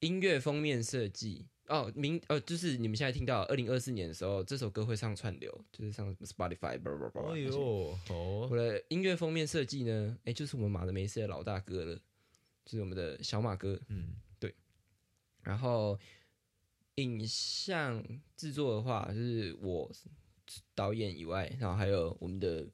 音乐封面设计。哦，明呃，就是你们现在听到二零二四年的时候，这首歌会上串流，就是上 Spotify，叭叭叭。哎呦，哦！我的音乐封面设计呢，哎，就是我们马德梅斯的老大哥了，就是我们的小马哥。嗯，对。然后影像制作的话，就是我导演以外，然后还有我们的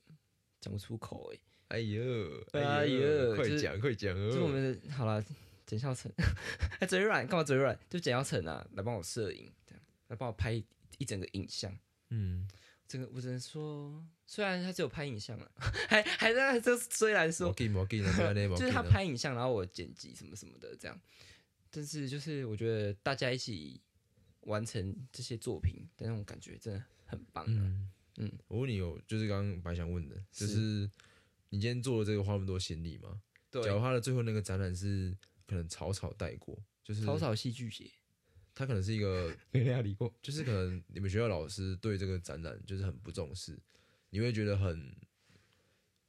讲不出口哎，哎呦，哎呦，快讲快讲哦！就我们的好了。简孝成，哎，嘴软，干嘛嘴软？就简孝成啊，来帮我摄影，这样来帮我拍一整个影像。嗯，这个我只能说，虽然他只有拍影像 了，还还在这虽然说，就是他拍影像，然后我剪辑什么什么的这样，但是就是我觉得大家一起完成这些作品的那种感觉真的很棒。嗯嗯，我问你有，就是刚刚白想问的，就是你今天做了这个花那么多心力吗？对，假如他的最后那个展览是。可能草草带过，就是草草戏剧节，他可能是一个 没人理过，就是可能你们学校老师对这个展览就是很不重视，你会觉得很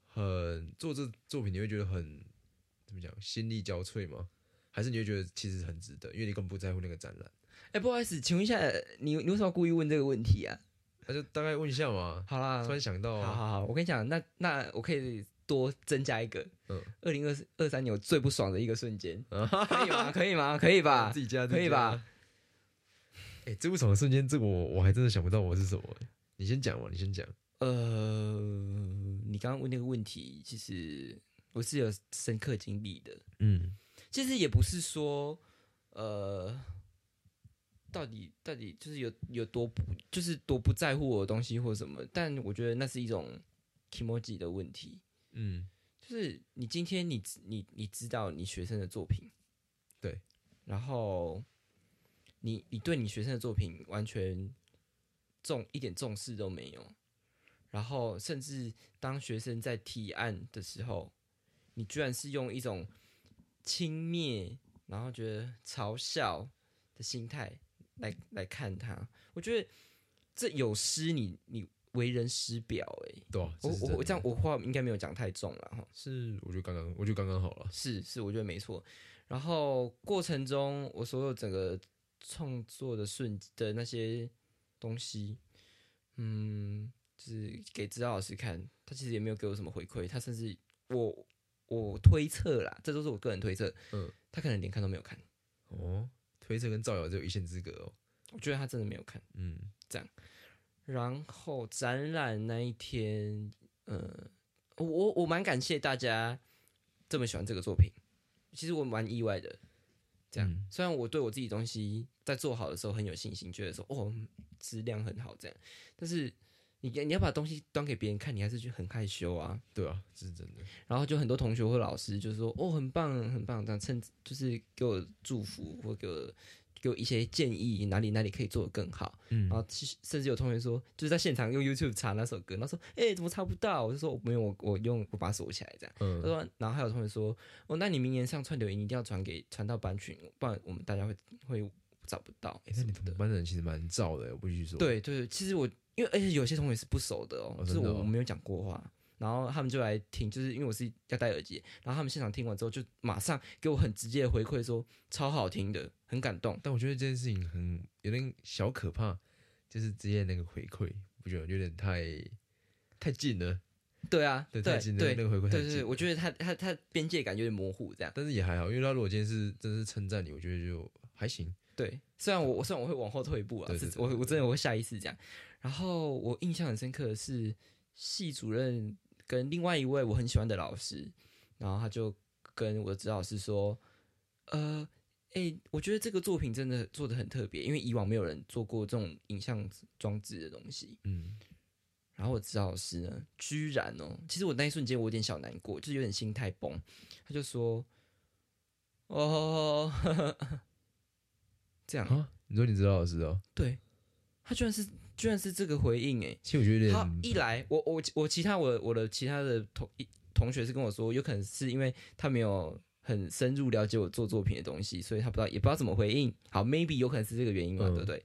很做这作品，你会觉得很怎么讲，心力交瘁吗？还是你会觉得其实很值得，因为你根本不在乎那个展览？哎，不好意思，请问一下，你你为什么故意问这个问题啊？那就大概问一下嘛。好啦，突然想到，好好好，我跟你讲，那那我可以。多增加一个，嗯，二零二二三年我最不爽的一个瞬间，可以吗？可以吗？可以吧？自己加，可以吧？哎，最不爽的瞬间，这个我我还真的想不到我是什么。你先讲嘛，你先讲。呃，你刚刚问那个问题，其实我是有深刻经历的。嗯，其实也不是说，呃，到底到底就是有有多不，就是多不在乎我的东西或什么，但我觉得那是一种 emoji 的问题。嗯，就是你今天你你你知道你学生的作品，对，然后你你对你学生的作品完全重一点重视都没有，然后甚至当学生在提案的时候，你居然是用一种轻蔑，然后觉得嘲笑的心态来来看他，我觉得这有失你你。为人师表，哎，对，我我我这样我话应该没有讲太重了哈。是，我觉得刚刚，我觉得刚刚好了。是是，我觉得没错。然后过程中，我所有整个创作的瞬的那些东西，嗯，就是给指导老师看，他其实也没有给我什么回馈。他甚至我我推测啦，这都是我个人推测，嗯，他可能连看都没有看。哦，推测跟造谣只有一线之隔哦。我觉得他真的没有看，嗯，这样。然后展览那一天，呃，我我蛮感谢大家这么喜欢这个作品，其实我蛮意外的。这样，虽然我对我自己东西在做好的时候很有信心，觉得说哦质量很好这样，但是你你要把东西端给别人看，你还是就很害羞啊。对啊，这是真的。然后就很多同学或老师就是说哦很棒很棒，这样趁就是给我祝福或给我给我一些建议，哪里哪里可以做的更好。嗯，然后甚至有同学说，就是在现场用 YouTube 查那首歌，他说：“哎，怎么查不到？”我就说：“没有，我我用我把它锁起来这样。”嗯他说，然后还有同学说：“哦，那你明年上串流音一定要传给传到班群，不然我们大家会会找不到。”那你们班的人其实蛮燥的，我不许说。对对，其实我因为而且有些同学是不熟的哦，就是我我没有讲过话。然后他们就来听，就是因为我是要戴耳机，然后他们现场听完之后，就马上给我很直接的回馈，说超好听的，很感动。但我觉得这件事情很有点小可怕，就是直接那个回馈，我觉得有点太太近了？对啊，对太近了，那个回馈太近。我觉得他他他边界感有点模糊，这样。但是也还好，因为他如果今天是真是称赞你，我觉得就还行。对，虽然我我虽然我会往后退一步啊，我我真的我会下意识这样。然后我印象很深刻的是系主任。跟另外一位我很喜欢的老师，然后他就跟我的指导师说：“呃，哎，我觉得这个作品真的做的很特别，因为以往没有人做过这种影像装置的东西。”嗯，然后我指导师呢，居然哦，其实我那一瞬间我有点小难过，就是有点心态崩。他就说：“哦，这样啊？你说你指导老师哦？对，他居然是。”居然是这个回应哎！其实我觉得，他一来，我我我其他我我的其他的同同学是跟我说，有可能是因为他没有很深入了解我做作品的东西，所以他不知道也不知道怎么回应。好，maybe 有可能是这个原因嘛，对不对？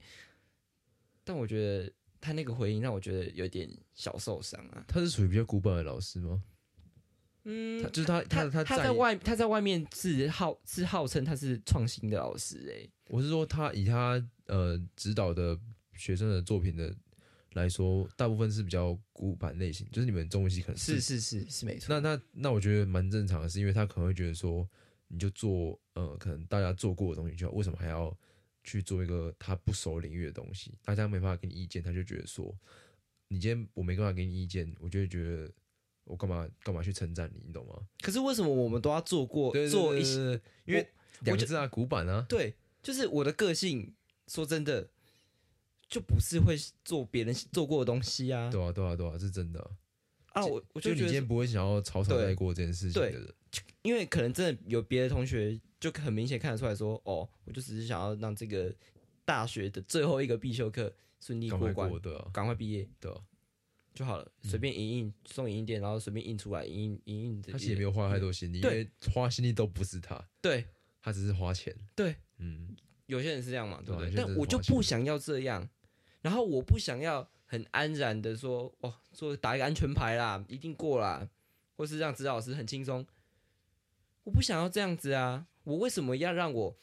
但我觉得他那个回应让我觉得有点小受伤啊。他是属于比较古板的老师吗？嗯，就是他他他他在外他在外面是号是号称他是创新的老师哎，我是说他以他呃指导的。学生的作品的来说，大部分是比较古板类型，就是你们中文系可能是是是是没错。那那那我觉得蛮正常的，是因为他可能会觉得说，你就做呃，可能大家做过的东西，就为什么还要去做一个他不熟领域的东西？大家没办法给你意见，他就觉得说，你今天我没办法给你意见，我就会觉得我干嘛干嘛去称赞你，你懂吗？可是为什么我们都要做过做一些？因为两个字啊，古板啊。对，就是我的个性。说真的。就不是会做别人做过的东西啊！对啊，对啊，对啊，是真的啊！我我就觉得你今天不会想要草草带过这件事情的人，因为可能真的有别的同学就很明显看得出来说，哦，我就只是想要让这个大学的最后一个必修课顺利过关，赶快毕业，对，就好了。随便印印送影印店，然后随便印出来，印印印印。他其实也没有花太多心力，因为花心力都不是他，对他只是花钱。对，嗯，有些人是这样嘛，对不对？但我就不想要这样。然后我不想要很安然的说，哦，做打一个安全牌啦，一定过啦，或是让指导老师很轻松。我不想要这样子啊！我为什么要让我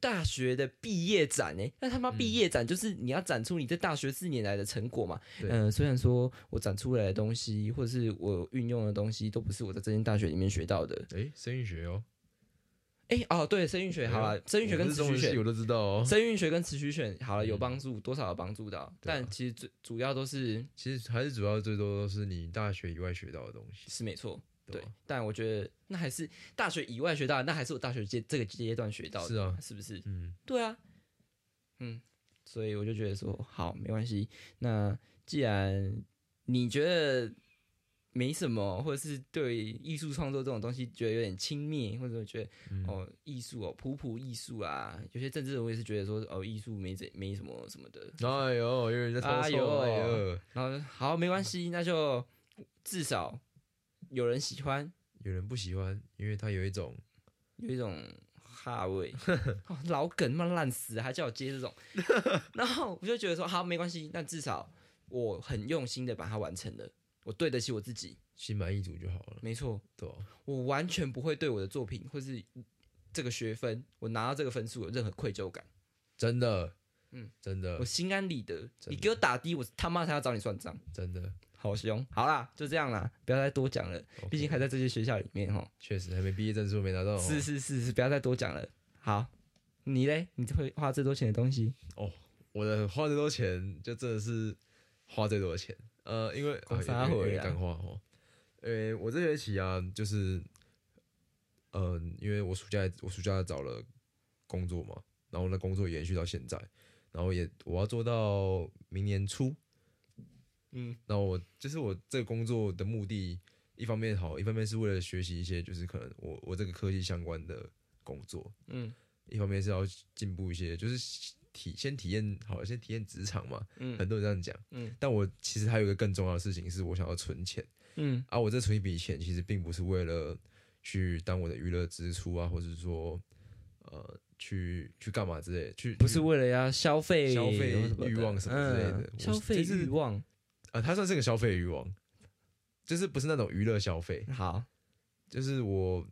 大学的毕业展呢？那他妈毕业展就是你要展出你在大学四年来的成果嘛？嗯，虽然说我展出来的东西，或者是我运用的东西，都不是我在这间大学里面学到的。哎，声韵学哦。哎哦，对，生育学好了，生育学跟词曲选我都知道哦。生育学跟词曲选好了，有帮助，多少有帮助到？但其实最主要都是，其实还是主要最多都是你大学以外学到的东西，是没错。对，但我觉得那还是大学以外学到，那还是我大学阶这个阶段学到的，是啊，是不是？嗯，对啊，嗯，所以我就觉得说，好，没关系。那既然你觉得。没什么，或者是对艺术创作这种东西觉得有点轻蔑，或者觉得哦艺术哦普普艺术啊，有些政治人物也是觉得说哦艺术没怎没什么什么的。哎呦，有人在偷错。哎呦，然后好没关系，那就至少有人喜欢，有人不喜欢，因为他有一种有一种哈味，老梗嘛烂死，还叫我接这种，然后我就觉得说好没关系，但至少我很用心的把它完成了。我对得起我自己，心满意足就好了。没错，对，我完全不会对我的作品或是这个学分，我拿到这个分数有任何愧疚感。真的，嗯，真的，我心安理得。你给我打低，我他妈才要找你算账。真的，好凶。好啦，就这样啦，不要再多讲了。毕竟还在这些学校里面哈。确实，还没毕业证书没拿到。是是是是，不要再多讲了。好，你嘞？你会花最多钱的东西？哦，我的花最多钱就真的是花最多的钱。呃，因为有点干话哦，呃，我这学期啊，就是，嗯，因为我暑假我暑假找了工作嘛，然后那工作延续到现在，然后也我要做到明年初，嗯，那我就是我这个工作的目的，一方面好，一方面是为了学习一些就是可能我我这个科技相关的工作，嗯，一方面是要进步一些，就是体先体验好，先体验职场嘛。嗯，很多人这样讲。嗯，但我其实还有一个更重要的事情，是我想要存钱。嗯，啊，我这存一笔钱，其实并不是为了去当我的娱乐支出啊，或者是说，呃，去去干嘛之类，去不是为了要消费、消费欲望什么之类的。消费欲望啊，它算是个消费欲望，就是不是那种娱乐消费。好，就是我。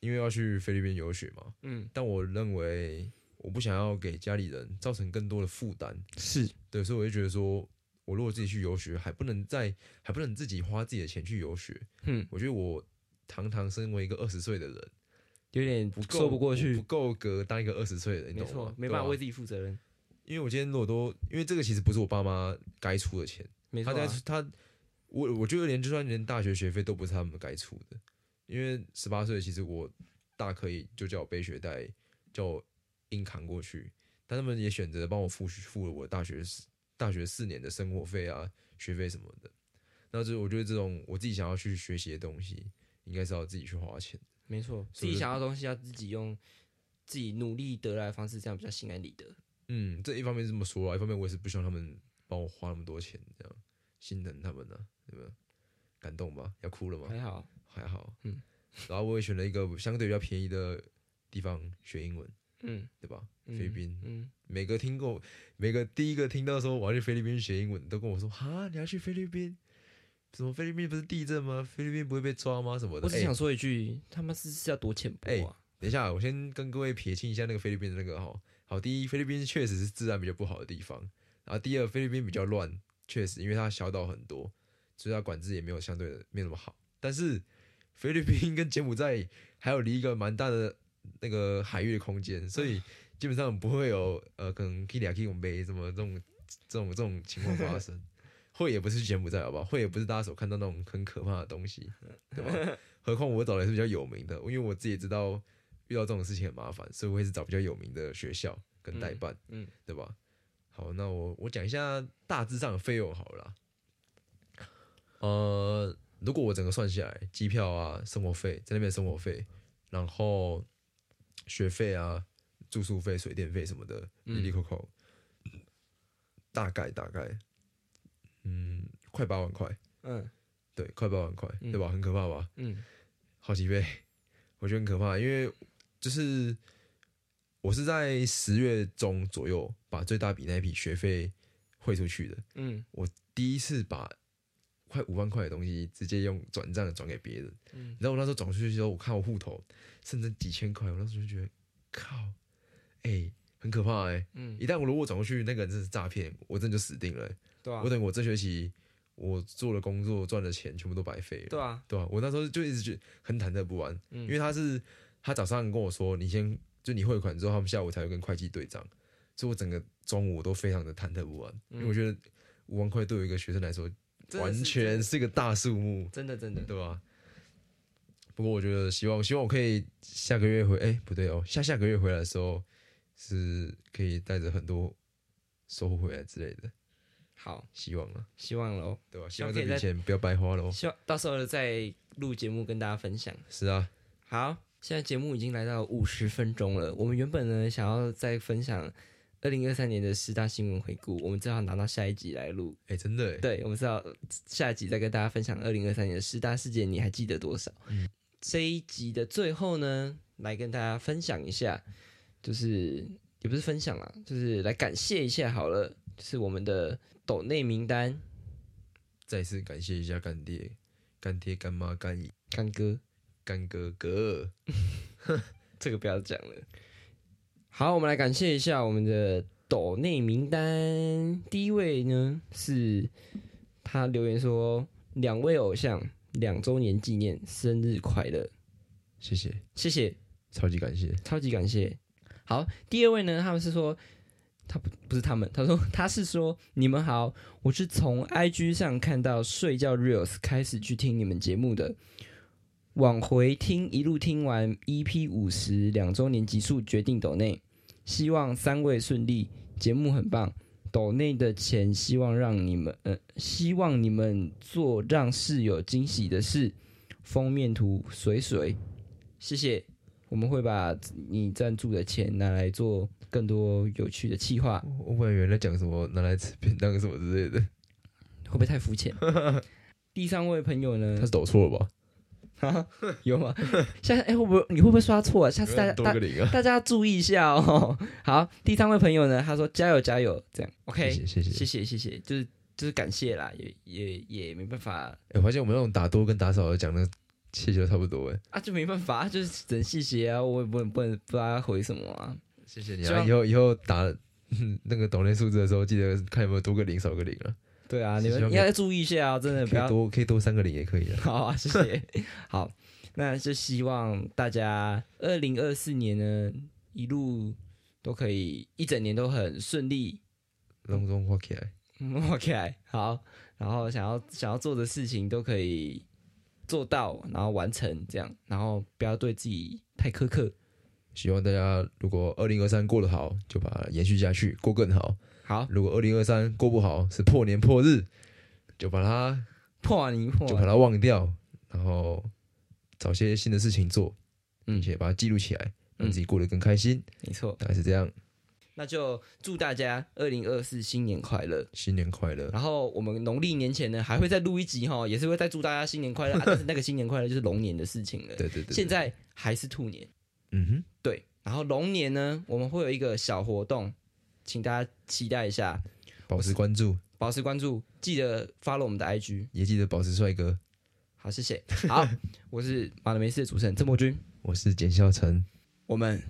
因为要去菲律宾游学嘛，嗯，但我认为我不想要给家里人造成更多的负担，是。对，所以我就觉得说，我如果自己去游学，还不能在还不能自己花自己的钱去游学，嗯，我觉得我堂堂身为一个二十岁的人，有点说不过去，不够格当一个二十岁的人，没错，没办法为自己负责任。因为我今天如果都，因为这个其实不是我爸妈该出的钱，没错，他他我我觉得连就算连大学学费都不是他们该出的。因为十八岁，其实我大可以就叫我背学贷，叫我硬扛过去。但他们也选择帮我付付了我大学大学四年的生活费啊、学费什么的。那就我觉得这种我自己想要去学习的东西，应该是要自己去花钱。没错，自己想要东西要自己用自己努力得来的方式，这样比较心安理得。嗯，这一方面是这么说啊，一方面我也是不希望他们帮我花那么多钱，这样心疼他们呢，对吧？感动吧？要哭了吗？还好。还好，嗯，然后我也选了一个相对比较便宜的地方学英文，嗯，对吧？菲律宾，嗯，每个听过，每个第一个听到说我要去菲律宾学英文，都跟我说哈，你要去菲律宾？什么菲律宾不是地震吗？菲律宾不会被抓吗？什么的？我只想说一句，他们是是要多浅薄啊！等一下，我先跟各位撇清一下那个菲律宾的那个哈。好，第一，菲律宾确实是治安比较不好的地方，然后第二，菲律宾比较乱，确实，因为它小岛很多，所以它管制也没有相对的没那么好，但是。菲律宾跟柬埔寨还有离一个蛮大的那个海域的空间，所以基本上不会有呃，可能 K 两 K 五杯什么这种这种这种情况发生。会也不是柬埔寨，好不好？会也不是大家所看到那种很可怕的东西，对吧？何况我找的是比较有名的，因为我自己也知道遇到这种事情很麻烦，所以我会是找比较有名的学校跟代办，嗯，对吧？好，那我我讲一下大致上的费用好了，呃。如果我整个算下来，机票啊、生活费在那边生活费，然后学费啊、住宿费、水电费什么的，一粒扣扣，大概大概，嗯，快八万块。嗯，对，快八万块，对吧？很可怕吧？嗯，好几倍，我觉得很可怕，因为就是我是在十月中左右把最大笔那一笔学费汇出去的。嗯，我第一次把。快五万块的东西，直接用转账转给别人。嗯，然后我那时候转出去的时候，我看我户头剩下几千块，我那时候就觉得，靠，哎，很可怕哎。嗯，一旦我如果转过去，那个人真是诈骗，我真的就死定了。对啊，我等我这学期我做的工作赚的钱全部都白费了。对啊，对啊，我那时候就一直觉得很忐忑不安。嗯，因为他是他早上跟我说，你先就你汇款之后，他们下午才会跟会计对账，所以我整个中午我都非常的忐忑不安。因为我觉得五万块对于一个学生来说。完全是一个大数目，真的真的，对吧？不过我觉得希望希望我可以下个月回，哎，不对哦，下下个月回来的时候是可以带着很多收获回来之类的。好，希望啊，希望喽，对吧？希望这笔钱不要白花喽。希望到时候再录节目跟大家分享。是啊，好，现在节目已经来到五十分钟了，我们原本呢想要再分享。二零二三年的十大新闻回顾，我们最好拿到下一集来录。哎，真的？对，我们知道下一集再跟大家分享二零二三年的十大事件，你还记得多少？嗯，这一集的最后呢，来跟大家分享一下，就是也不是分享啦，就是来感谢一下好了，就是我们的抖内名单，再次感谢一下干爹、干爹、干妈、干姨、干哥、干哥哥，这个不要讲了。好，我们来感谢一下我们的抖内名单。第一位呢是他留言说：“两位偶像两周年纪念，生日快乐！”谢谢，谢谢，超级感谢，超级感谢。好，第二位呢，他们是说他不不是他们，他说他是说你们好，我是从 IG 上看到睡觉 reels 开始去听你们节目的。往回听，一路听完 EP 五十两周年集数，决定抖内，希望三位顺利，节目很棒，抖内的钱希望让你们，呃，希望你们做让室友惊喜的事，封面图水水，谢谢，我们会把你赞助的钱拿来做更多有趣的企划。我本来原来讲什么拿来吃便当什么之类的，会不会太肤浅？第三位朋友呢？他是抖错了吧？有吗？下次哎，会不会你会不会刷错啊？下次大家大 大家注意一下哦。好，第三位朋友呢？他说加油加油，这样 OK，谢谢谢谢谢谢，就是就是感谢啦，也也也没办法。哎，我发现我们那种打多跟打少的讲的谢谢都差不多哎。啊，就没办法，就是整谢谢啊，我也不能不能不知道回什么啊。谢谢你啊，以后以后打 那个抖音数字的时候，记得看有没有多个零少个零啊。对啊，你们应该注意一下啊，真的不要多，可以多三个零也可以的。好啊，谢谢。好，那就希望大家二零二四年呢，一路都可以一整年都很顺利，隆重花起来，花起来。好，然后想要想要做的事情都可以做到，然后完成这样，然后不要对自己太苛刻。希望大家如果二零二三过得好，就把它延续下去，过更好。好，如果二零二三过不好，是破年破日，就把它破年破，就把它忘掉，然后找些新的事情做，并且把它记录起来，让自己过得更开心。没错，大概是这样。那就祝大家二零二四新年快乐，新年快乐。然后我们农历年前呢，还会再录一集哈，也是会再祝大家新年快乐。但是那个新年快乐就是龙年的事情了。对对对。现在还是兔年。嗯哼，对。然后龙年呢，我们会有一个小活动。请大家期待一下，保持关注，保持关注，记得 follow 我们的 IG，也记得保持帅哥。好，谢谢。好，我是马德梅斯的主持人郑博君，我是简孝成，我们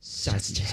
下次见。